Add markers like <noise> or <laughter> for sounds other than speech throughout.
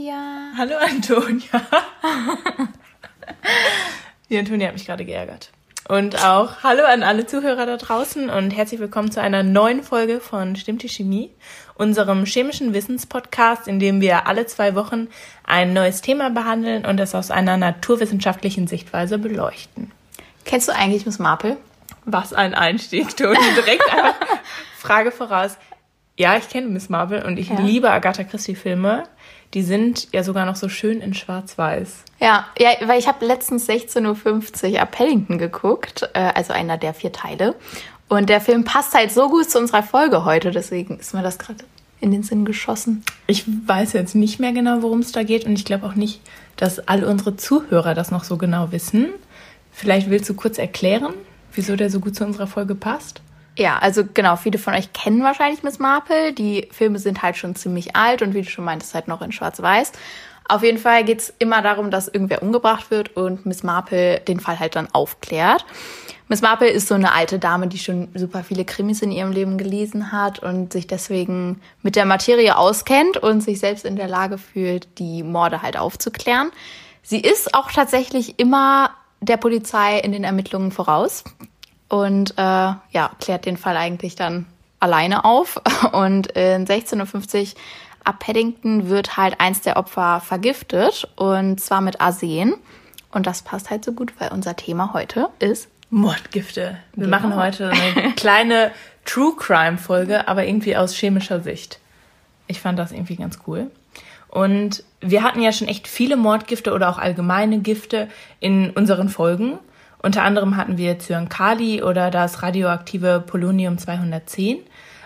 Sophia. Hallo Antonia. Die Antonia hat mich gerade geärgert. Und auch hallo an alle Zuhörer da draußen und herzlich willkommen zu einer neuen Folge von Stimmt die Chemie, unserem chemischen Wissenspodcast, in dem wir alle zwei Wochen ein neues Thema behandeln und es aus einer naturwissenschaftlichen Sichtweise beleuchten. Kennst du eigentlich Miss Marple? Was ein Einstieg, Toni. Direkt einfach <laughs> Frage voraus. Ja, ich kenne Miss Marvel und ich Ja. liebe Agatha Christie-Filme. Die sind ja sogar noch so schön in Schwarz-Weiß. Ja, ja, weil ich habe letztens 16.50 Uhr ab Paddington geguckt, äh, also einer der vier Teile. Und der Film passt halt so gut zu unserer Folge heute, deswegen ist mir das gerade in den Sinn geschossen. Ich weiß jetzt nicht mehr genau, worum es da geht und ich glaube auch nicht, dass alle unsere Zuhörer das noch so genau wissen. Vielleicht willst du kurz erklären, wieso der so gut zu unserer Folge passt? Ja, also genau, viele von euch kennen wahrscheinlich Miss Marple. Die Filme sind halt schon ziemlich alt und wie du schon meintest, halt noch in Schwarz-Weiß. Auf jeden Fall geht's immer darum, dass irgendwer umgebracht wird und Miss Marple den Fall halt dann aufklärt. Miss Marple ist so eine alte Dame, die schon super viele Krimis in ihrem Leben gelesen hat und sich deswegen mit der Materie auskennt und sich selbst in der Lage fühlt, die Morde halt aufzuklären. Sie ist auch tatsächlich immer der Polizei in den Ermittlungen voraus und äh, ja, klärt den Fall eigentlich dann alleine auf. <laughs> Und in 1650 ab Paddington wird halt eins der Opfer vergiftet und zwar mit Arsen. Und das passt halt so gut, weil unser Thema heute ist Mordgifte. Wir Genau. machen heute eine <laughs> kleine True Crime Folge, aber irgendwie aus chemischer Sicht. Ich fand das irgendwie ganz cool. Und wir hatten ja schon echt viele Mordgifte oder auch allgemeine Gifte in unseren Folgen. Unter anderem hatten wir Zyankali oder das radioaktive Polonium 210.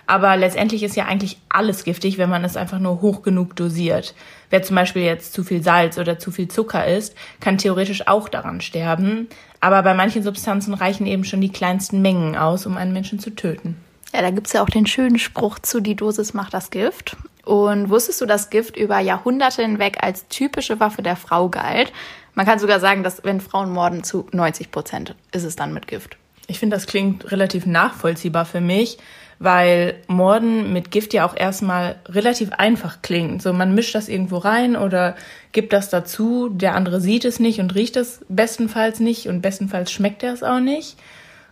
Aber letztendlich ist ja eigentlich alles giftig, wenn man es einfach nur hoch genug dosiert. Wer zum Beispiel jetzt zu viel Salz oder zu viel Zucker isst, kann theoretisch auch daran sterben. Aber bei manchen Substanzen reichen eben schon die kleinsten Mengen aus, um einen Menschen zu töten. Ja, da gibt's ja auch den schönen Spruch zu, die Dosis macht das Gift. Und wusstest du, dass Gift über Jahrhunderte hinweg als typische Waffe der Frau galt? Man kann sogar sagen, dass wenn Frauen morden, zu 90 Prozent ist es dann mit Gift. Ich finde, das klingt relativ nachvollziehbar für mich, weil Morden mit Gift ja auch erstmal relativ einfach klingt. So, man mischt das irgendwo rein oder gibt das dazu, der andere sieht es nicht und riecht es bestenfalls nicht und bestenfalls schmeckt er es auch nicht.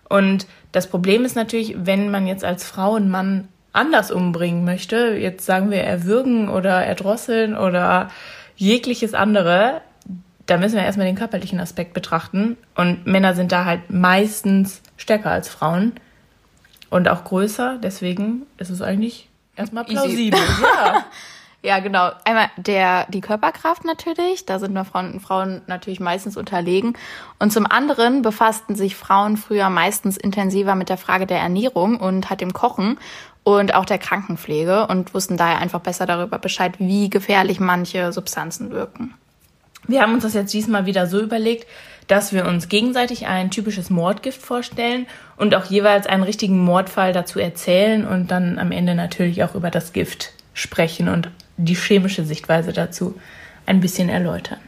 Und das Problem ist natürlich, wenn man jetzt als Frau einen Mann anders umbringen möchte, jetzt sagen wir erwürgen oder erdrosseln oder jegliches andere, da müssen wir erstmal den körperlichen Aspekt betrachten. Und Männer sind da halt meistens stärker als Frauen und auch größer. Deswegen ist es eigentlich erstmal plausibel. <laughs> Ja. Ja, genau. Einmal der, die Körperkraft natürlich. Da sind wir Frauen, Frauen natürlich meistens unterlegen. Und zum anderen befassten sich Frauen früher meistens intensiver mit der Frage der Ernährung und halt dem Kochen und auch der Krankenpflege und wussten daher einfach besser darüber Bescheid, wie gefährlich manche Substanzen wirken. Wir haben uns das jetzt diesmal wieder so überlegt, dass wir uns gegenseitig ein typisches Mordgift vorstellen und auch jeweils einen richtigen Mordfall dazu erzählen und dann am Ende natürlich auch über das Gift sprechen und die chemische Sichtweise dazu ein bisschen erläutern.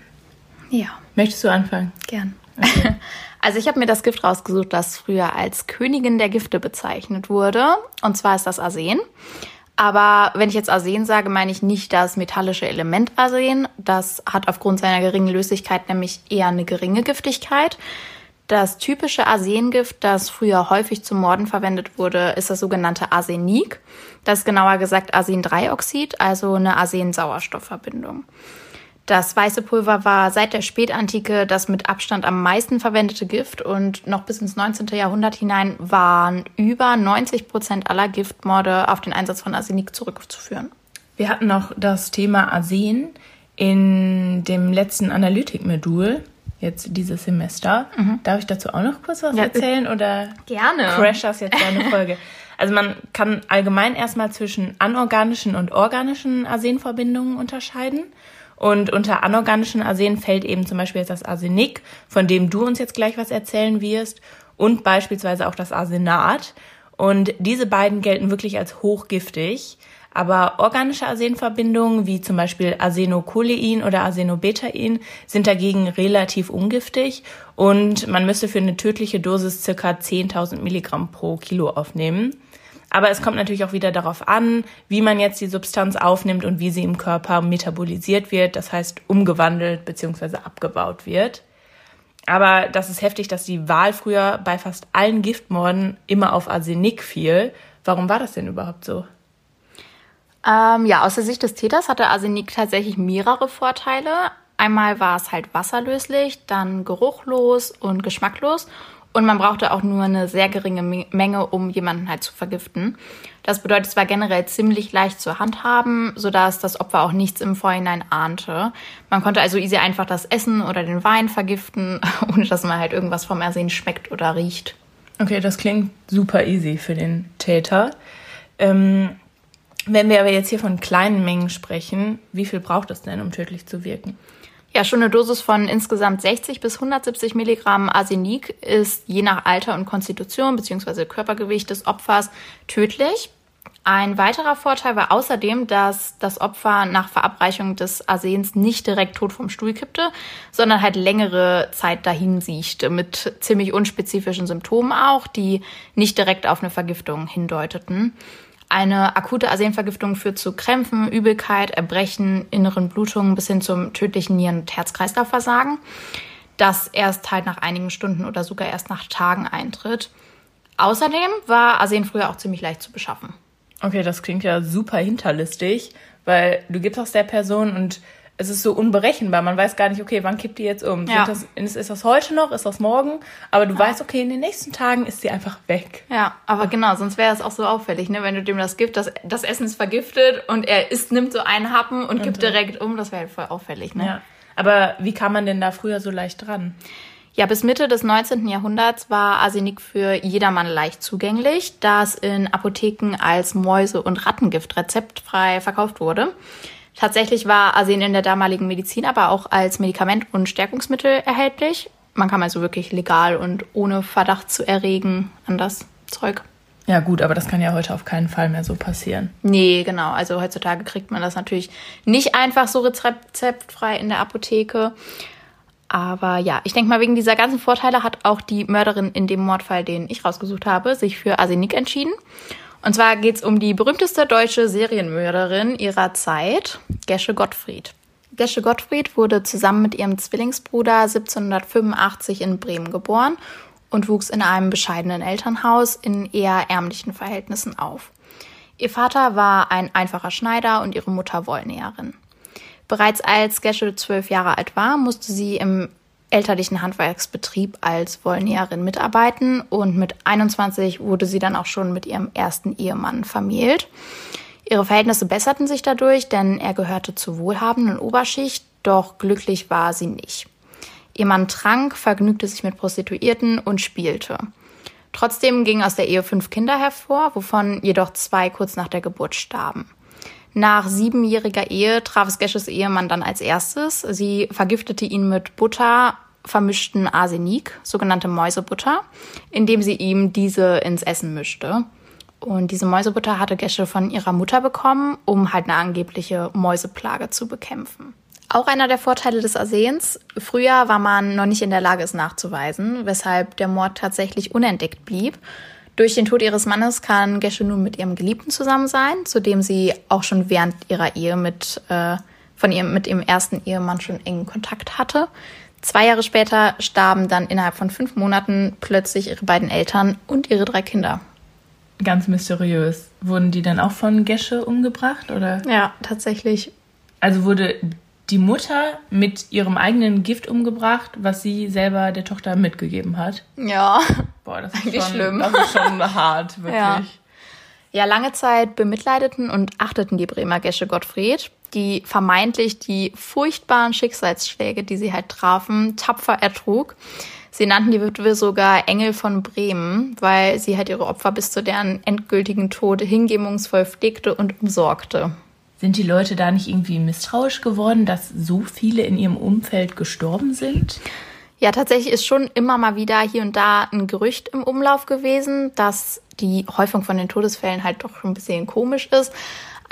Ja, Möchtest du anfangen? gern. <laughs> Also ich habe mir das Gift rausgesucht, das früher als Königin der Gifte bezeichnet wurde. Und zwar ist das Arsen. Aber wenn ich jetzt Arsen sage, meine ich nicht das metallische Element Arsen. Das hat aufgrund seiner geringen Löslichkeit nämlich eher eine geringe Giftigkeit. Das typische Arsengift, das früher häufig zum Morden verwendet wurde, ist das sogenannte Arsenik. Das ist genauer gesagt Arsendreioxid, also eine Arsen-Sauerstoffverbindung. Das weiße Pulver war seit der Spätantike das mit Abstand am meisten verwendete Gift und noch bis ins 19. Jahrhundert hinein waren über 90 Prozent aller Giftmorde auf den Einsatz von Arsenik zurückzuführen. Wir hatten noch das Thema Arsen in dem letzten Analytik-Modul, jetzt dieses Semester. Darf ich dazu auch noch kurz was Ja, erzählen oder Gerne. crash das jetzt deine Folge? Also man kann allgemein erstmal zwischen anorganischen und organischen Arsenverbindungen unterscheiden. Und unter anorganischen Arsen fällt eben zum Beispiel jetzt das Arsenik, von dem du uns jetzt gleich was erzählen wirst, und beispielsweise auch das Arsenat. Und diese beiden gelten wirklich als hochgiftig. Aber organische Arsenverbindungen, wie zum Beispiel Arsenocholein oder Arsenobetain, sind dagegen relativ ungiftig und man müsste für eine tödliche Dosis circa 10.000 Milligramm pro Kilo aufnehmen. Aber es kommt natürlich auch wieder darauf an, wie man jetzt die Substanz aufnimmt und wie sie im Körper metabolisiert wird, das heißt umgewandelt bzw. abgebaut wird. Aber das ist heftig, dass die Wahl früher bei fast allen Giftmorden immer auf Arsenik fiel. Warum war das denn überhaupt so? Ähm, ja, aus der Sicht des Täters hatte Arsenik tatsächlich mehrere Vorteile. Einmal war es halt wasserlöslich, dann geruchlos und geschmacklos und man brauchte auch nur eine sehr geringe Menge, um jemanden halt zu vergiften. Das bedeutet, es war generell ziemlich leicht zu handhaben, sodass das Opfer auch nichts im Vorhinein ahnte. Man konnte also easy einfach das Essen oder den Wein vergiften, <laughs> ohne dass man halt irgendwas vom Ersehen schmeckt oder riecht. Okay, das klingt super easy für den Täter. Ähm, wenn wir aber jetzt hier von kleinen Mengen sprechen, wie viel braucht es denn, um tödlich zu wirken? Ja, schon eine Dosis von insgesamt 60 bis 170 Milligramm Arsenik ist je nach Alter und Konstitution bzw. Körpergewicht des Opfers tödlich. Ein weiterer Vorteil war außerdem, dass das Opfer nach Verabreichung des Arsens nicht direkt tot vom Stuhl kippte, sondern halt längere Zeit dahin siechte, mit ziemlich unspezifischen Symptomen auch, die nicht direkt auf eine Vergiftung hindeuteten. Eine akute Arsenvergiftung führt zu Krämpfen, Übelkeit, Erbrechen, inneren Blutungen bis hin zum tödlichen Nieren- und Herz-Kreislauf-Versagen, das erst halt nach einigen Stunden oder sogar erst nach Tagen eintritt. Außerdem war Arsen früher auch ziemlich leicht zu beschaffen. Okay, das klingt ja super hinterlistig, weil du gibst das der Person und es ist so unberechenbar. Man weiß gar nicht, okay, wann kippt die jetzt um? Ja. Das, ist das heute noch? Ist das morgen? Aber du ja. weißt, okay, in den nächsten Tagen ist sie einfach weg. Ja, aber genau, sonst wäre es auch so auffällig, ne? Wenn du dem das gibst, das, das Essen ist vergiftet und er isst, nimmt so einen Happen und, und kippt direkt um, das wäre halt voll auffällig, ne? Ja. Aber wie kam man denn da früher so leicht dran? Ja, bis Mitte des 19. Jahrhunderts war Arsenik für jedermann leicht zugänglich, da es in Apotheken als Mäuse- und Rattengift rezeptfrei verkauft wurde. Tatsächlich war Arsen in der damaligen Medizin aber auch als Medikament und Stärkungsmittel erhältlich. Man kam also wirklich legal und ohne Verdacht zu erregen an das Zeug. Ja gut, aber das kann ja heute auf keinen Fall mehr so passieren. Nee, genau. Also heutzutage kriegt man das natürlich nicht einfach so rezeptfrei in der Apotheke. Aber ja, ich denke mal, wegen dieser ganzen Vorteile hat auch die Mörderin in dem Mordfall, den ich rausgesucht habe, sich für Arsenik entschieden. Und zwar geht es um die berühmteste deutsche Serienmörderin ihrer Zeit, Gesche Gottfried. Gesche Gottfried wurde zusammen mit ihrem Zwillingsbruder 1785 in Bremen geboren und wuchs in einem bescheidenen Elternhaus in eher ärmlichen Verhältnissen auf. Ihr Vater war ein einfacher Schneider und ihre Mutter Wollnäherin. Bereits als Gesche zwölf Jahre alt war, musste sie im elterlichen Handwerksbetrieb als Wollnäherin mitarbeiten und mit 21 wurde sie dann auch schon mit ihrem ersten Ehemann vermählt. Ihre Verhältnisse besserten sich dadurch, denn er gehörte zur wohlhabenden Oberschicht, doch glücklich war sie nicht. Ihr Mann trank, vergnügte sich mit Prostituierten und spielte. Trotzdem gingen aus der Ehe fünf Kinder hervor, wovon jedoch zwei kurz nach der Geburt starben. Nach siebenjähriger Ehe traf es Gesches Ehemann dann als erstes. Sie vergiftete ihn mit Butter, vermischten Arsenik, sogenannte Mäusebutter, indem sie ihm diese ins Essen mischte. Und diese Mäusebutter hatte Gesche von ihrer Mutter bekommen, um halt eine angebliche Mäuseplage zu bekämpfen. Auch einer der Vorteile des Arsens. Früher war man noch nicht in der Lage, es nachzuweisen, weshalb der Mord tatsächlich unentdeckt blieb. Durch den Tod ihres Mannes kann Gesche nun mit ihrem Geliebten zusammen sein, zu dem sie auch schon während ihrer Ehe mit, äh, von ihrem, mit ihrem ersten Ehemann schon engen Kontakt hatte. Zwei Jahre später starben dann innerhalb von fünf Monaten plötzlich ihre beiden Eltern und ihre drei Kinder. Ganz mysteriös. Wurden die dann auch von Gesche umgebracht, oder? Ja, tatsächlich. Also wurde die Mutter mit ihrem eigenen Gift umgebracht, was sie selber der Tochter mitgegeben hat. Ja. Boah, das ist, schon, schlimm. Das ist schon hart, wirklich. Ja. ja, lange Zeit bemitleideten und achteten die Bremer Gesche Gottfried die vermeintlich die furchtbaren Schicksalsschläge, die sie halt trafen, tapfer ertrug. Sie nannten die Witwe sogar Engel von Bremen, weil sie halt ihre Opfer bis zu deren endgültigen Tod hingebungsvoll pflegte und umsorgte. Sind die Leute da nicht irgendwie misstrauisch geworden, dass so viele in ihrem Umfeld gestorben sind? Ja, tatsächlich ist schon immer mal wieder hier und da ein Gerücht im Umlauf gewesen, dass die Häufung von den Todesfällen halt doch ein bisschen komisch ist.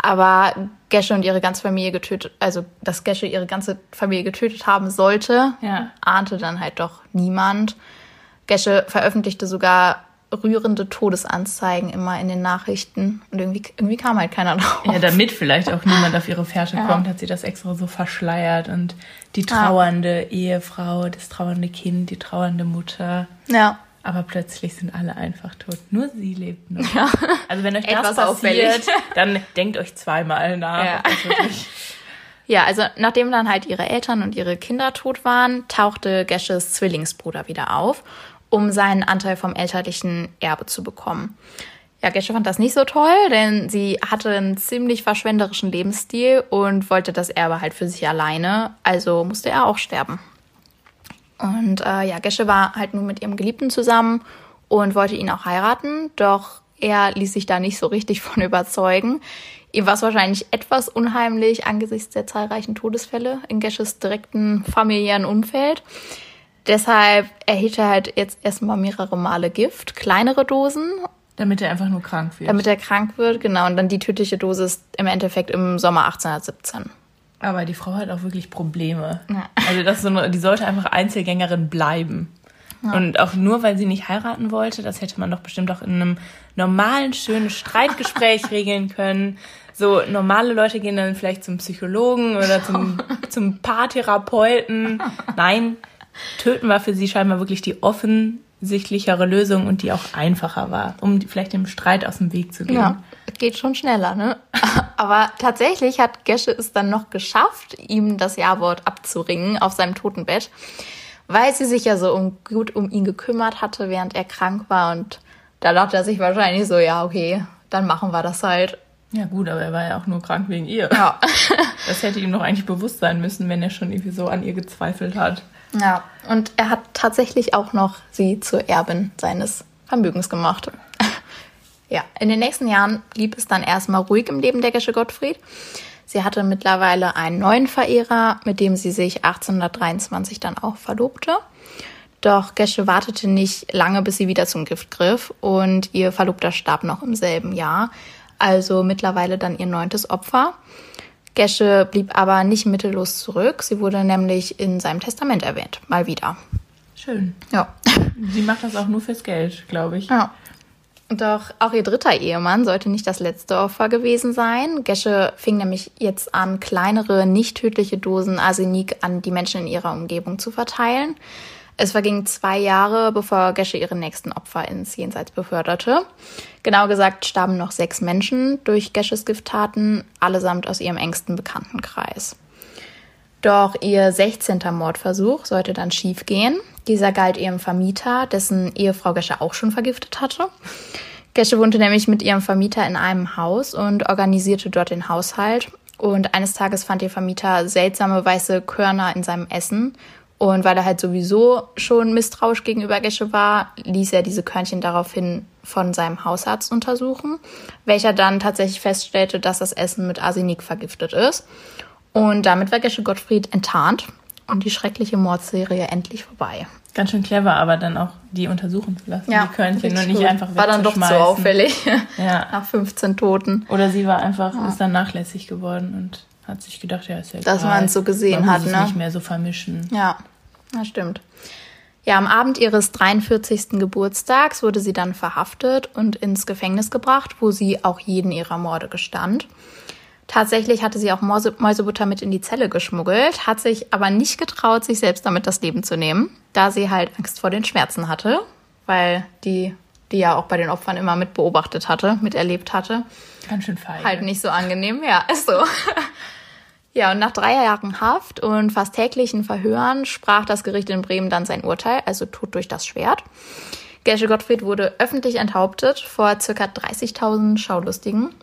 Aber Gesche und ihre ganze Familie getötet, also dass Gesche ihre ganze Familie getötet haben sollte, ja. ahnte dann halt doch niemand. Gesche veröffentlichte sogar rührende Todesanzeigen immer in den Nachrichten. Und irgendwie, irgendwie kam halt keiner <laughs> drauf. Ja, damit vielleicht auch niemand auf ihre Fährte Ja. kommt, hat sie das extra so verschleiert. Und die trauernde Ehefrau, das trauernde Kind, die trauernde Mutter. Ja. Aber plötzlich sind alle einfach tot. Nur sie lebt noch. Ja. Also wenn euch das passiert, auffällig. <laughs> dann denkt euch zweimal nach. Ja. wirklich- Ja, also nachdem dann halt ihre Eltern und ihre Kinder tot waren, tauchte Gesches Zwillingsbruder wieder auf, um seinen Anteil vom elterlichen Erbe zu bekommen. Ja, Gesche fand das nicht so toll, denn sie hatte einen ziemlich verschwenderischen Lebensstil und wollte das Erbe halt für sich alleine, also musste er auch sterben. Und äh, ja, Gesche war halt nun mit ihrem Geliebten zusammen und wollte ihn auch heiraten, doch er ließ sich da nicht so richtig von <laughs> überzeugen. Ihm war es wahrscheinlich etwas unheimlich angesichts der zahlreichen Todesfälle in Gesches direkten familiären Umfeld. Deshalb erhielt er halt jetzt erstmal mehrere Male Gift, kleinere Dosen, Damit er einfach nur krank wird. damit er krank wird, genau. Und dann die tödliche Dosis im Endeffekt im Sommer 1817. Aber die Frau hat auch wirklich Probleme. Ja. Also das so eine, die sollte einfach Einzelgängerin bleiben. Und auch nur, weil sie nicht heiraten wollte, das hätte man doch bestimmt auch in einem normalen, schönen Streitgespräch <laughs> regeln können. So normale Leute gehen dann vielleicht zum Psychologen oder zum, <laughs> zum Paartherapeuten. Nein, töten war für sie scheinbar wirklich die offensichtlichere Lösung und die auch einfacher war, um vielleicht dem Streit aus dem Weg zu gehen. Ja, geht schon schneller, ne? <laughs> Aber tatsächlich hat Gesche es dann noch geschafft, ihm das Ja-Wort abzuringen auf seinem Totenbett, weil sie sich ja so um, gut um ihn gekümmert hatte, während er krank war. Und da dachte er sich wahrscheinlich so, ja, okay, dann machen wir das halt. Ja gut, aber er war ja auch nur krank wegen ihr. Ja. Das hätte ihm doch eigentlich bewusst sein müssen, wenn er schon irgendwie so an ihr gezweifelt hat. Ja, und er hat tatsächlich auch noch sie zur Erbin seines Vermögens gemacht. <laughs> ja, in den nächsten Jahren blieb es dann erstmal ruhig im Leben der Gesche Gottfried. Sie hatte mittlerweile einen neuen Verehrer, mit dem sie sich 1823 dann auch verlobte. Doch Gesche wartete nicht lange, bis sie wieder zum Gift griff und ihr Verlobter starb noch im selben Jahr, also mittlerweile dann ihr neuntes Opfer. Gesche blieb aber nicht mittellos zurück. Sie wurde nämlich in seinem Testament erwähnt. Mal wieder. Schön. Ja. Sie macht das auch nur fürs Geld, glaube ich. ja. Doch auch ihr dritter Ehemann sollte nicht das letzte Opfer gewesen sein. Gesche fing nämlich jetzt an, kleinere, nicht tödliche Dosen Arsenik an die Menschen in ihrer Umgebung zu verteilen. Es vergingen zwei Jahre, bevor Gesche ihre nächsten Opfer ins Jenseits beförderte. Genau gesagt starben noch sechs Menschen durch Gesches Gifttaten, allesamt aus ihrem engsten Bekanntenkreis. Doch ihr 16. Mordversuch sollte dann schiefgehen. Dieser galt ihrem Vermieter, dessen Ehefrau Gesche auch schon vergiftet hatte. Gesche wohnte nämlich mit ihrem Vermieter in einem Haus und organisierte dort den Haushalt. Und eines Tages fand ihr Vermieter seltsame weiße Körner in seinem Essen. Und weil er halt sowieso schon misstrauisch gegenüber Gesche war, ließ er diese Körnchen daraufhin von seinem Hausarzt untersuchen, welcher dann tatsächlich feststellte, dass das Essen mit Arsenik vergiftet ist. Und damit war Gesche Gottfried enttarnt und die schreckliche Mordserie endlich vorbei. Ganz schön clever, aber dann auch die untersuchen zu lassen, die Körnchen und nicht gut. einfach War dann doch zu auffällig. Ja. <laughs> Nach 15 Toten. Oder sie war einfach, ist dann nachlässig geworden und hat sich gedacht, ja, ist ja Dass egal. man's so gesehen Man muss hat, es ne? nicht mehr so vermischen. Ja, das stimmt. Ja, am Abend ihres 43. Geburtstags wurde sie dann verhaftet und ins Gefängnis gebracht, wo sie auch jeden ihrer Morde gestand. Tatsächlich hatte sie auch Mäuse Mäusebutter mit in die Zelle geschmuggelt, hat sich aber nicht getraut, sich selbst damit das Leben zu nehmen, da sie halt Angst vor den Schmerzen hatte, weil die, die ja auch bei den Opfern immer mit beobachtet hatte, miterlebt hatte. Ganz schön feige. Halt nicht so angenehm, ja, ist so. <laughs> Ja, und nach drei Jahren Haft und fast täglichen Verhören sprach das Gericht in Bremen dann sein Urteil, also Tod durch das Schwert. Gesche Gottfried wurde öffentlich enthauptet vor ca. 30.000 Schaulustigen.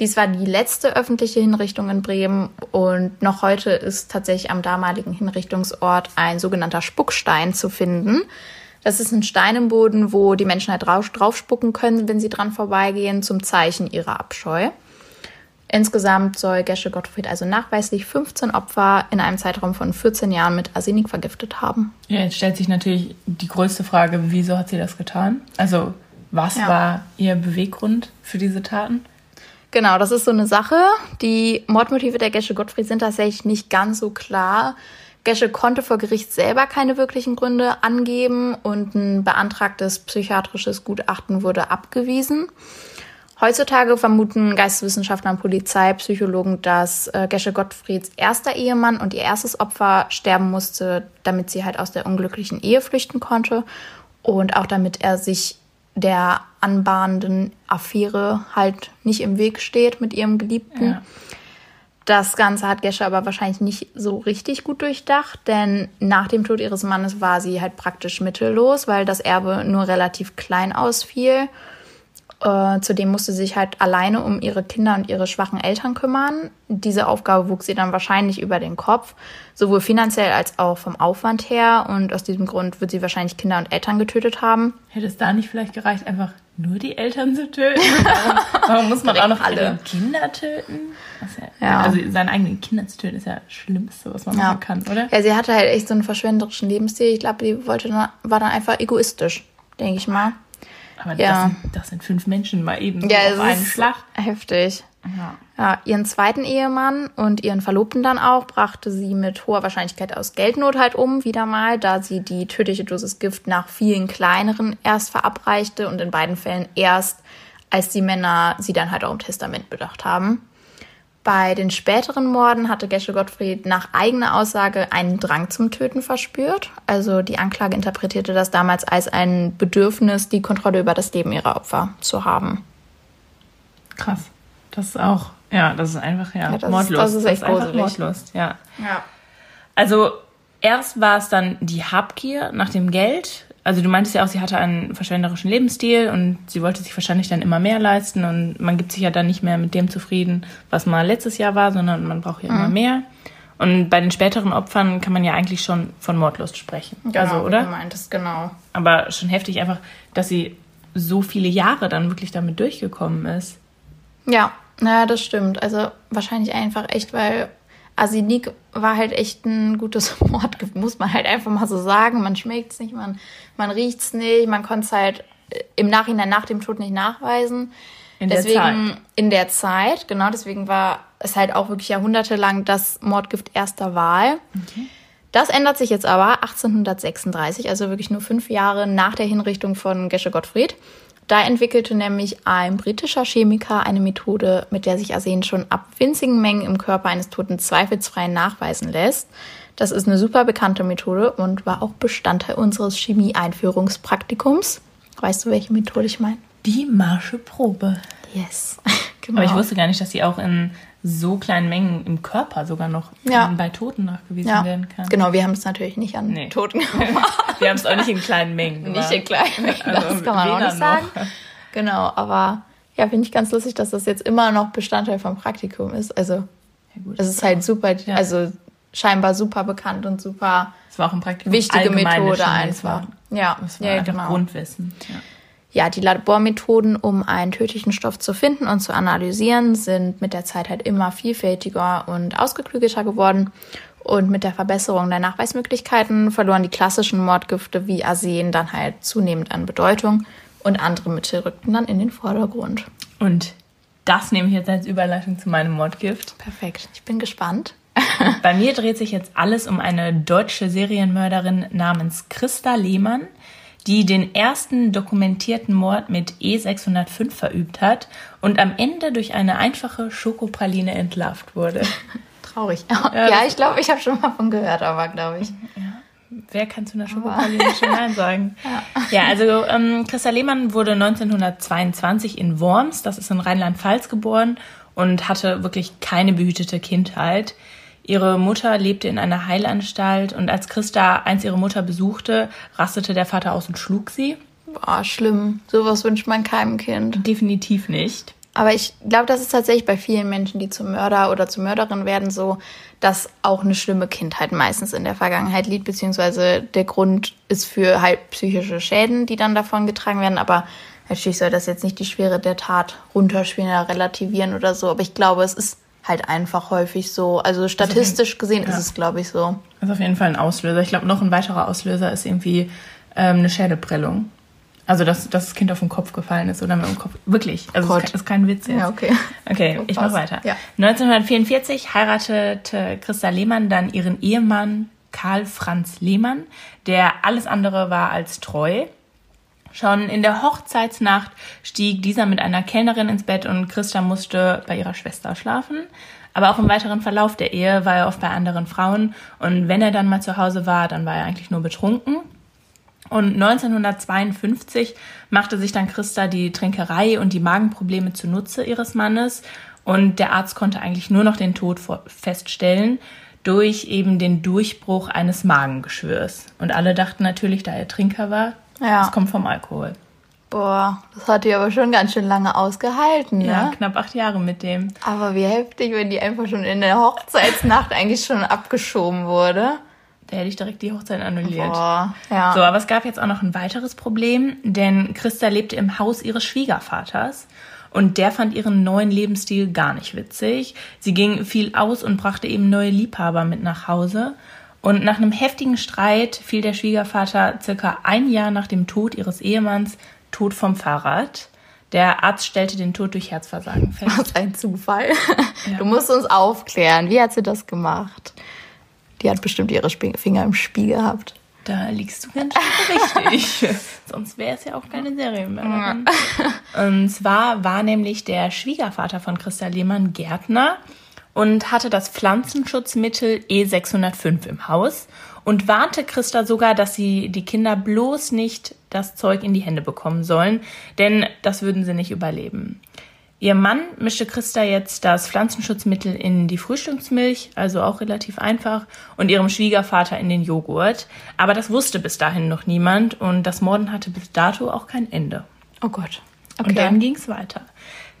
Dies war die letzte öffentliche Hinrichtung in Bremen und noch heute ist tatsächlich am damaligen Hinrichtungsort ein sogenannter Spuckstein zu finden. Das ist ein Stein im Boden, wo die Menschen halt drauf, draufspucken können, wenn sie dran vorbeigehen, zum Zeichen ihrer Abscheu. Insgesamt soll Gesche Gottfried also nachweislich 15 Opfer in einem Zeitraum von 14 Jahren mit Arsenik vergiftet haben. Ja, jetzt stellt sich natürlich die größte Frage, wieso hat sie das getan? Also, was Ja. war ihr Beweggrund für diese Taten? Genau, das ist so eine Sache. Die Mordmotive der Gesche Gottfried sind tatsächlich nicht ganz so klar. Gesche konnte vor Gericht selber keine wirklichen Gründe angeben und ein beantragtes psychiatrisches Gutachten wurde abgewiesen. Heutzutage vermuten Geisteswissenschaftler und Polizeipsychologen, dass äh, Gesche Gottfrieds erster Ehemann und ihr erstes Opfer sterben musste, damit sie halt aus der unglücklichen Ehe flüchten konnte und auch damit er sich der anbahnenden Affäre halt nicht im Weg steht mit ihrem Geliebten. Ja. Das Ganze hat Gesche aber wahrscheinlich nicht so richtig gut durchdacht, denn nach dem Tod ihres Mannes war sie halt praktisch mittellos, weil das Erbe nur relativ klein ausfiel. Äh, zudem musste sie sich halt alleine um ihre Kinder und ihre schwachen Eltern kümmern. Diese Aufgabe wuchs ihr dann wahrscheinlich über den Kopf, sowohl finanziell als auch vom Aufwand her. Und aus diesem Grund wird sie wahrscheinlich Kinder und Eltern getötet haben. Hätte es da nicht vielleicht gereicht, einfach nur die Eltern zu töten? Warum, warum muss man <laughs> auch noch alle Kinder töten? Ja, ja. Also seine eigenen Kinder zu töten ist ja das Schlimmste, was man ja. machen kann, oder? Ja, sie hatte halt echt so einen verschwenderischen Lebensstil. Ich glaube, die wollte dann, war dann einfach egoistisch, denke ich mal. Aber ja. das, das, sind fünf Menschen mal eben so ja, auf einen Schlag. Heftig. Ja. ja. Ihren zweiten Ehemann und ihren Verlobten dann auch brachte sie mit hoher Wahrscheinlichkeit aus Geldnot halt um, wieder mal, da sie die tödliche Dosis Gift nach vielen kleineren erst verabreichte und in beiden Fällen erst, als die Männer sie dann halt auch im Testament bedacht haben. Bei den späteren Morden hatte Gesche Gottfried nach eigener Aussage einen Drang zum Töten verspürt. Also die Anklage interpretierte das damals als ein Bedürfnis, die Kontrolle über das Leben ihrer Opfer zu haben. Krass. Das ist auch, ja, das ist einfach, ja, ja das Mordlust. Ist, das ist echt das ist Mordlust, ja. ja. Also erst war es dann die Habgier nach dem Geld, also du meintest ja auch, sie hatte einen verschwenderischen Lebensstil und sie wollte sich wahrscheinlich dann immer mehr leisten und man gibt sich ja dann nicht mehr mit dem zufrieden, was mal letztes Jahr war, sondern man braucht ja mhm. immer mehr. Und bei den späteren Opfern kann man ja eigentlich schon von Mordlust sprechen. Genau, also, oder? Du meintest, genau. Aber schon heftig einfach, dass sie so viele Jahre dann wirklich damit durchgekommen ist. Ja, naja, das stimmt. Also wahrscheinlich einfach echt, weil Arsenik war halt echt ein gutes <laughs> Wort, muss man halt einfach mal so sagen. Man schmeckt es nicht, man, man riecht es nicht, man konnte es halt äh, im Nachhinein nach dem Tod nicht nachweisen. In deswegen, der Zeit. In der Zeit, genau, deswegen war es halt auch wirklich jahrhundertelang das Mordgift erster Wahl. Okay. Das ändert sich jetzt aber 1836, also wirklich nur fünf Jahre nach der Hinrichtung von Gesche Gottfried. Da entwickelte nämlich ein britischer Chemiker eine Methode, mit der sich Arsen schon ab winzigen Mengen im Körper eines Toten zweifelsfrei nachweisen lässt. Das ist eine super bekannte Methode und war auch Bestandteil unseres Chemie-Einführungspraktikums. Weißt du, welche Methode ich meine? Die Marsche Probe. Yes. genau. <laughs> Aber ich wusste gar nicht, dass sie auch in so kleinen Mengen im Körper sogar noch ja. bei Toten nachgewiesen ja. werden kann. Genau, wir haben es natürlich nicht an nee. Toten <laughs> gemacht. wir haben es auch nicht in kleinen Mengen. Nicht in kleinen Mengen, <laughs> also das kann man auch nicht sagen. Noch. Genau, aber ja, finde ich ganz lustig, dass das jetzt immer noch Bestandteil vom Praktikum ist. Also, ja, es ist halt super, ja. also scheinbar super bekannt und super es war auch im Praktikum wichtige Methode einfach. Ja, das war ja, genau. Grundwissen. Ja. Ja, die Labormethoden, um einen tödlichen Stoff zu finden und zu analysieren, sind mit der Zeit halt immer vielfältiger und ausgeklügelter geworden. Und mit der Verbesserung der Nachweismöglichkeiten verloren die klassischen Mordgifte wie Arsen dann halt zunehmend an Bedeutung und andere Mittel rückten dann in den Vordergrund. Und das nehme ich jetzt als Überleitung zu meinem Mordgift. Perfekt. Ich bin gespannt. <laughs> Bei mir dreht sich jetzt alles um eine deutsche Serienmörderin namens Christa Lehmann, die den ersten dokumentierten Mord mit E605 verübt hat und am Ende durch eine einfache Schokopraline entlarvt wurde. <laughs> Traurig. Ja, ja ich glaube, ich habe schon mal von gehört, aber glaube ich. Ja. Wer kann zu einer Schokopraline schon Nein sagen? <laughs> Ja, ja also ähm, Christa Lehmann wurde 1922 in Worms, das ist in Rheinland-Pfalz, geboren und hatte wirklich keine behütete Kindheit. Ihre Mutter lebte in einer Heilanstalt und als Christa einst ihre Mutter besuchte, rastete der Vater aus und schlug sie. Boah, schlimm. Sowas wünscht man keinem Kind. Definitiv nicht. Aber ich glaube, das ist tatsächlich bei vielen Menschen, die zum Mörder oder zur Mörderin werden, so, dass auch eine schlimme Kindheit meistens in der Vergangenheit liegt, beziehungsweise der Grund ist für halt psychische Schäden, die dann davon getragen werden. Aber natürlich soll das jetzt nicht die Schwere der Tat runterspielen oder relativieren oder so. Aber ich glaube, es ist halt einfach häufig so. Also statistisch gesehen ja. ist es, glaube ich, so. Das ist auf jeden Fall ein Auslöser. Ich glaube, noch ein weiterer Auslöser ist irgendwie ähm, eine Schädelprellung. Also, dass, dass das Kind auf den Kopf gefallen ist oder mit dem Kopf. Wirklich. Also, das ist kein Witz jetzt. Ja, okay. Okay, ich mach weiter. Ja. 1944 heiratete Christa Lehmann dann ihren Ehemann Karl Franz Lehmann, der alles andere war als treu. Schon in der Hochzeitsnacht stieg dieser mit einer Kellnerin ins Bett und Christa musste bei ihrer Schwester schlafen. Aber auch im weiteren Verlauf der Ehe war er oft bei anderen Frauen und wenn er dann mal zu Hause war, dann war er eigentlich nur betrunken. Und 1952 machte sich dann Christa die Trinkerei und die Magenprobleme zunutze ihres Mannes und der Arzt konnte eigentlich nur noch den Tod feststellen durch eben den Durchbruch eines Magengeschwürs. Und alle dachten natürlich, da er Trinker war, ja. das kommt vom Alkohol. Boah, das hat die aber schon ganz schön lange ausgehalten, ne? Ja, knapp acht Jahre mit dem. Aber wie heftig, wenn die einfach schon in der Hochzeitsnacht eigentlich schon abgeschoben wurde. Da hätte ich direkt die Hochzeit annulliert. Boah, ja. So, aber es gab jetzt auch noch ein weiteres Problem, denn Christa lebte im Haus ihres Schwiegervaters. Und der fand ihren neuen Lebensstil gar nicht witzig. Sie ging viel aus und brachte eben neue Liebhaber mit nach Hause. Und nach einem heftigen Streit fiel der Schwiegervater circa ein Jahr nach dem Tod ihres Ehemanns tot vom Fahrrad. Der Arzt stellte den Tod durch Herzversagen fest. Was ein Zufall. Ja. Du musst uns aufklären. Wie hat sie das gemacht? Die hat bestimmt ihre Finger im Spiel gehabt. Da liegst du ganz schön richtig. <laughs> Sonst wäre es ja auch keine Serie mehr. Ja. Und zwar war nämlich der Schwiegervater von Christa Lehmann Gärtner und hatte das Pflanzenschutzmittel E605 im Haus und warnte Christa sogar, dass sie die Kinder bloß nicht das Zeug in die Hände bekommen sollen, denn das würden sie nicht überleben. Ihr Mann mischte Christa jetzt das Pflanzenschutzmittel in die Frühstücksmilch, also auch relativ einfach, und ihrem Schwiegervater in den Joghurt. Aber das wusste bis dahin noch niemand und das Morden hatte bis dato auch kein Ende. Oh Gott. Okay. Und dann ging es weiter.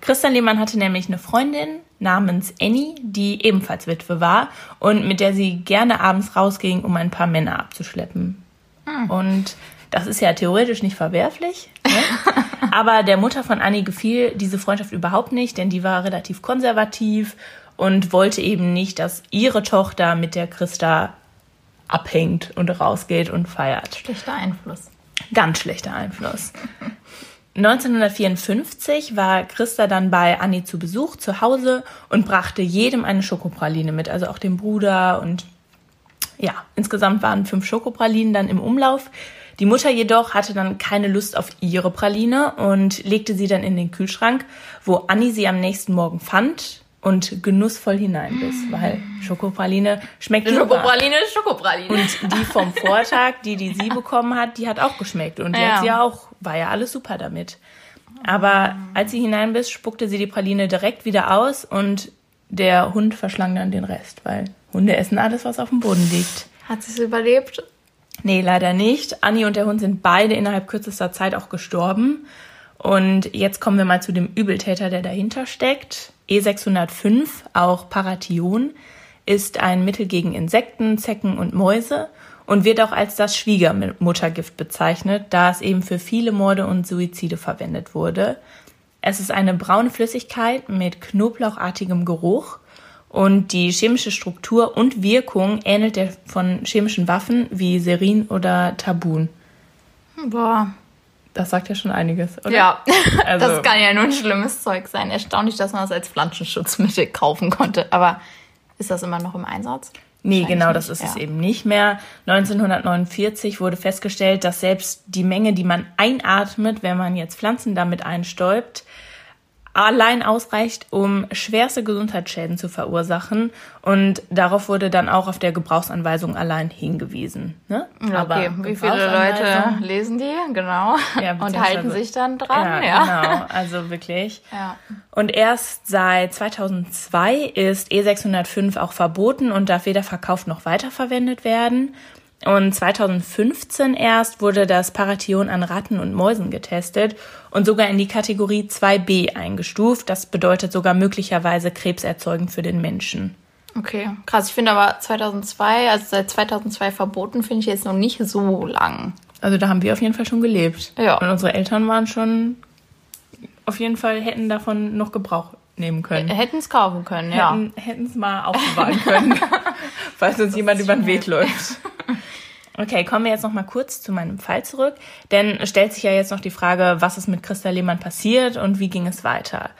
Christian Lehmann hatte nämlich eine Freundin namens Annie, die ebenfalls Witwe war und mit der sie gerne abends rausging, um ein paar Männer abzuschleppen. Hm. Und das ist ja theoretisch nicht verwerflich. Ne? <laughs> Aber der Mutter von Annie gefiel diese Freundschaft überhaupt nicht, denn die war relativ konservativ und wollte eben nicht, dass ihre Tochter mit der Christa abhängt und rausgeht und feiert. Schlechter Einfluss. Ganz schlechter Einfluss. <laughs> 1954 war Christa dann bei Annie zu Besuch zu Hause und brachte jedem eine Schokopraline mit, also auch dem Bruder und ja, insgesamt waren fünf Schokopralinen dann im Umlauf. Die Mutter jedoch hatte dann keine Lust auf ihre Praline und legte sie dann in den Kühlschrank, wo Annie sie am nächsten Morgen fand und genussvoll hineinbiss, weil Schokopraline schmeckt Schokopraline ist Schokopraline. Und die vom Vortag, die die sie bekommen hat, die hat auch geschmeckt und die ja. hat sie auch, war ja alles super damit. Aber als sie hineinbiss, spuckte sie die Praline direkt wieder aus und der Hund verschlang dann den Rest, weil Hunde essen alles, was auf dem Boden liegt. Hat sie es überlebt? Nee, leider nicht. Anni und der Hund sind beide innerhalb kürzester Zeit auch gestorben. Und jetzt kommen wir mal zu dem Übeltäter, der dahinter steckt. E605, auch Paration, ist ein Mittel gegen Insekten, Zecken und Mäuse und wird auch als das Schwiegermuttergift bezeichnet, da es eben für viele Morde und Suizide verwendet wurde. Es ist eine braune Flüssigkeit mit knoblauchartigem Geruch und die chemische Struktur und Wirkung ähnelt der von chemischen Waffen wie Serin oder Tabun. Boah. Das sagt ja schon einiges, oder? Ja, <laughs> also, das kann ja nur ein schlimmes Zeug sein. Erstaunlich, dass man das als Pflanzenschutzmittel kaufen konnte. Aber ist das immer noch im Einsatz? Nee, genau, das ist ja. es eben nicht mehr. 1949 wurde festgestellt, dass selbst die Menge, die man einatmet, wenn man jetzt Pflanzen damit einstäubt, allein ausreicht, um schwerste Gesundheitsschäden zu verursachen. Und darauf wurde dann auch auf der Gebrauchsanweisung allein hingewiesen. Ne? okay, wie viele Leute lesen die? Genau. Ja, und halten sich dann dran. Ja, ja, genau. Also wirklich. Ja. Und erst seit 2002 ist E605 auch verboten und darf weder verkauft noch weiterverwendet werden. Und 2015 erst wurde das Paration an Ratten und Mäusen getestet und sogar in die Kategorie 2b eingestuft. Das bedeutet sogar möglicherweise krebserzeugend für den Menschen. Okay, krass. Ich finde aber 2002, also seit 2002 verboten, finde ich jetzt noch nicht so lang. Also da haben wir auf jeden Fall schon gelebt. Ja. Und unsere Eltern waren schon auf jeden Fall, hätten davon noch Gebrauch nehmen können. Hätten es kaufen können, ja. Hätten es mal aufbewahren können, <laughs> falls uns jemand über den Weg läuft. <laughs> Okay, kommen wir jetzt noch mal kurz zu meinem Fall zurück, denn es stellt sich ja jetzt noch die Frage, was ist mit Christa Lehmann passiert und wie ging es weiter.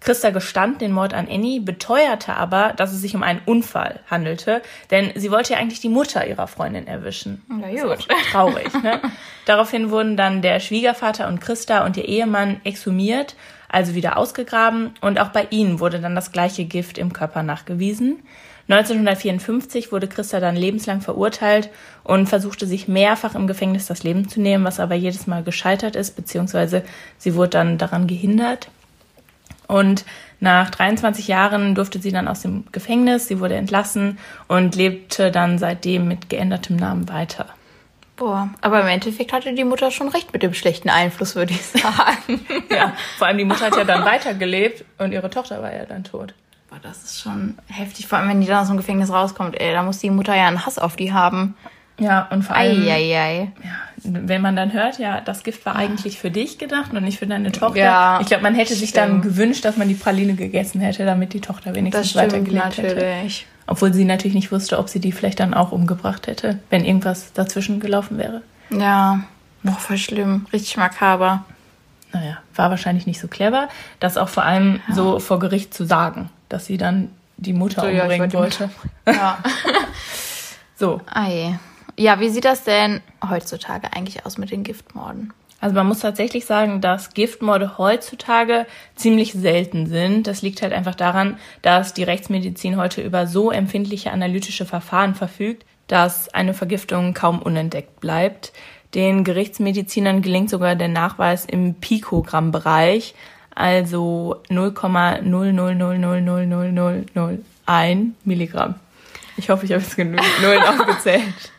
Christa gestand den Mord an Annie, beteuerte aber, dass es sich um einen Unfall handelte, denn sie wollte ja eigentlich die Mutter ihrer Freundin erwischen. Ja, gut. Traurig, ne? <laughs> Daraufhin wurden dann der Schwiegervater und Christa und ihr Ehemann exhumiert, also wieder ausgegraben, und auch bei ihnen wurde dann das gleiche Gift im Körper nachgewiesen. 1954 wurde Christa dann lebenslang verurteilt und versuchte sich mehrfach im Gefängnis das Leben zu nehmen, was aber jedes Mal gescheitert ist, beziehungsweise sie wurde dann daran gehindert. Und nach 23 Jahren durfte sie dann aus dem Gefängnis, sie wurde entlassen und lebte dann seitdem mit geändertem Namen weiter. Boah, aber im Endeffekt hatte die Mutter schon recht mit dem schlechten Einfluss, würde ich sagen. ja, <laughs> vor allem die Mutter hat ja dann weitergelebt und ihre Tochter war ja dann tot. Boah, das ist schon heftig, vor allem wenn die dann aus dem Gefängnis rauskommt, ey, da muss die Mutter ja einen Hass auf die haben. Ja, und vor allem, Eieiei. ja, wenn man dann hört, ja, das Gift war eigentlich für dich gedacht und nicht für deine Tochter. Ja, ich glaube, man hätte sich dann stimmt. gewünscht, dass man die Praline gegessen hätte, damit die Tochter wenigstens Das stimmt weitergelebt hätte. natürlich. Obwohl sie natürlich nicht wusste, ob sie die vielleicht dann auch umgebracht hätte, wenn irgendwas dazwischen gelaufen wäre. Ja, boah, voll schlimm. Richtig makaber. Naja, war wahrscheinlich nicht so clever, das auch vor allem so vor Gericht zu sagen, dass sie dann die Mutter So, ja, umbringen wollte die wollte. Ja. <laughs> So, Ei. Ja, wie sieht das denn heutzutage eigentlich aus mit den Giftmorden? Also man muss tatsächlich sagen, dass Giftmorde heutzutage ziemlich selten sind. Das liegt halt einfach daran, dass die Rechtsmedizin heute über so empfindliche analytische Verfahren verfügt, dass eine Vergiftung kaum unentdeckt bleibt. Den Gerichtsmedizinern gelingt sogar der Nachweis im Pikogramm-Bereich, also 0,000000001 Milligramm. Ich hoffe, ich habe jetzt genug Nullen aufgezählt.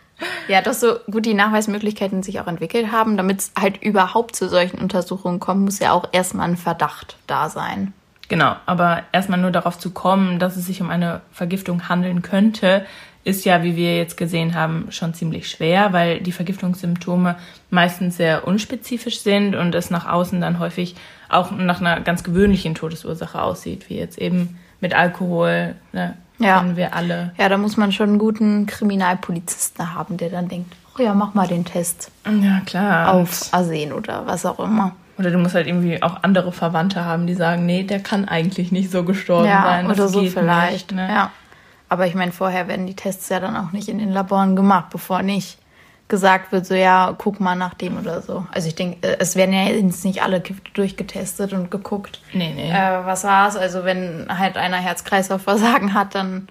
Ja, dass so gut die Nachweismöglichkeiten sich auch entwickelt haben, damit es halt überhaupt zu solchen Untersuchungen kommt, muss ja auch erstmal ein Verdacht da sein. Genau, aber erstmal nur darauf zu kommen, dass es sich um eine Vergiftung handeln könnte, ist ja, wie wir jetzt gesehen haben, schon ziemlich schwer, weil die Vergiftungssymptome meistens sehr unspezifisch sind und es nach außen dann häufig auch nach einer ganz gewöhnlichen Todesursache aussieht, wie jetzt eben mit Alkohol, ne, Ja. kennen wir alle. Ja, da muss man schon einen guten Kriminalpolizisten haben, der dann denkt, oh ja, mach mal den Test Ja, klar. auf Arsen oder was auch immer. Oder du musst halt irgendwie auch andere Verwandte haben, die sagen, nee, der kann eigentlich nicht so gestorben Ja, sein. oder so geht vielleicht. Nicht, ne? Ja. Aber ich meine, vorher werden die Tests ja dann auch nicht in den Laboren gemacht, bevor nicht gesagt wird, so ja, guck mal nach dem oder so. Also ich denke, äh, es werden ja jetzt nicht alle Gifte durchgetestet und geguckt, Nee, nee. äh, was war's. Also wenn halt einer Herz-Kreislauf-Versagen hat, dann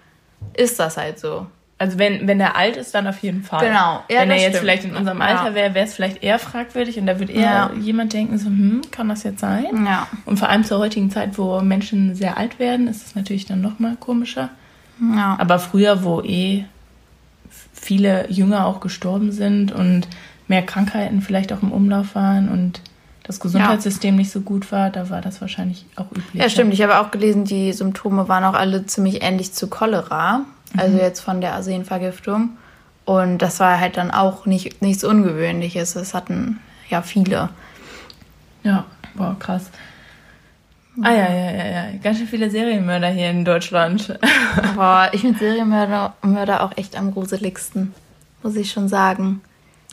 ist das halt so. Also wenn, wenn er alt ist, dann auf jeden Fall. Genau. Ja, wenn er jetzt stimmt. vielleicht in unserem Alter wäre, wäre es vielleicht eher fragwürdig und da würde eher Ja. jemand denken, so, hm, kann das jetzt sein? Ja. Und vor allem zur heutigen Zeit, wo Menschen sehr alt werden, ist es natürlich dann noch mal komischer. Ja. Aber früher, wo eh viele Jünger auch gestorben sind und mehr Krankheiten vielleicht auch im Umlauf waren und das Gesundheitssystem nicht so gut war, da war das wahrscheinlich auch üblich. Ja, stimmt. Ich habe auch gelesen, die Symptome waren auch alle ziemlich ähnlich zu Cholera. Also jetzt von der Arsenvergiftung. Und das war halt dann auch nicht, nichts Ungewöhnliches. Das hatten ja viele. Ja, boah, krass. Ah ja, ja, ja, ja. Ganz schön viele Serienmörder hier in Deutschland. <laughs> Aber ich finde Serienmörder Mörder auch echt am gruseligsten. Muss ich schon sagen.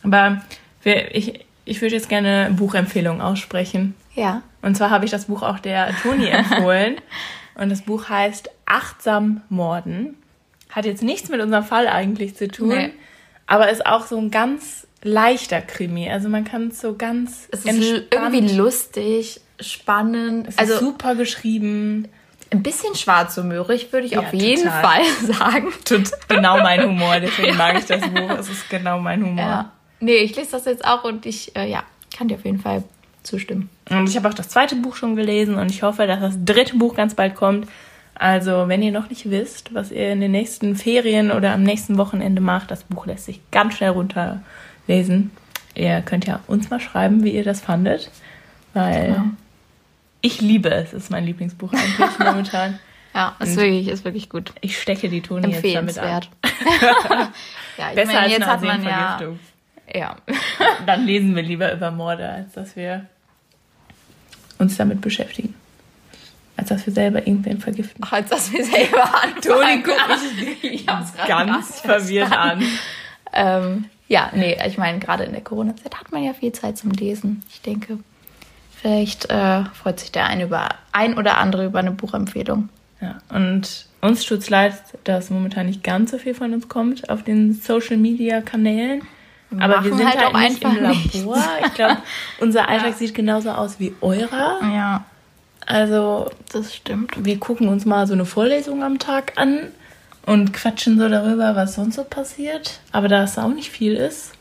Aber wir, ich, ich würde jetzt gerne Buchempfehlungen aussprechen. Ja. Und zwar habe ich das Buch auch der Toni empfohlen. <laughs> Und das Buch heißt Achtsam Morden. Hat jetzt nichts mit unserem Fall eigentlich zu tun. Nee. Aber ist auch so ein ganz leichter Krimi. Also man kann es so ganz Es ist irgendwie lustig, spannend. Es ist also super geschrieben. ein bisschen schwarzhumörig, würde ich Ja, auf jeden total. Fall <laughs> sagen. Tut genau mein Humor. Deswegen <laughs> mag ich das Buch. Es ist genau mein Humor. Ja. Nee, ich lese das jetzt auch und ich, äh, ja, kann dir auf jeden Fall zustimmen. Und ich habe auch das zweite Buch schon gelesen und ich hoffe, dass das dritte Buch ganz bald kommt. Also, wenn ihr noch nicht wisst, was ihr in den nächsten Ferien oder am nächsten Wochenende macht, das Buch lässt sich ganz schnell runterlesen. Ihr könnt ja uns mal schreiben, wie ihr das fandet, weil Genau. Ich liebe es. Ist mein Lieblingsbuch eigentlich <laughs> momentan. Ja, ist wirklich, ist wirklich gut. Ich stecke die Toni jetzt damit an. <laughs> Ja, Besser meine, als jetzt eine hat man ja, ja. <laughs> Dann lesen wir lieber über Morde, als dass wir uns damit beschäftigen. Als dass wir selber irgendwen vergiften. Ach, als dass wir selber antun. Toni guckt ich, ich hab's grad ganz verwirrt an. Ähm, ja, nee, ich meine, gerade in der Corona-Zeit hat man ja viel Zeit zum Lesen. Ich denke, Vielleicht äh, freut sich der eine über ein oder andere über eine Buchempfehlung. Ja, und uns tut's leid, dass momentan nicht ganz so viel von uns kommt auf den Social Media Kanälen. Aber wir sind halt halt, auch nicht im einfach Labor. Ich glaube, <laughs> unser Alltag sieht genauso aus wie eurer. Ja, Also das stimmt. wir gucken uns mal so eine Vorlesung am Tag an und quatschen so darüber, was sonst so passiert. Aber da es auch nicht viel ist,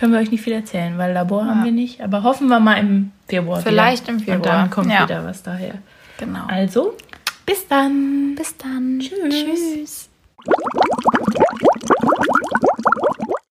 können wir euch nicht viel erzählen, weil Labor ja. haben wir nicht. Aber hoffen wir mal im Februar. Vielleicht wieder. im Februar. Und dann kommt ja. wieder was daher. Genau. Also, bis dann. Bis dann. Tschüss. Tschüss.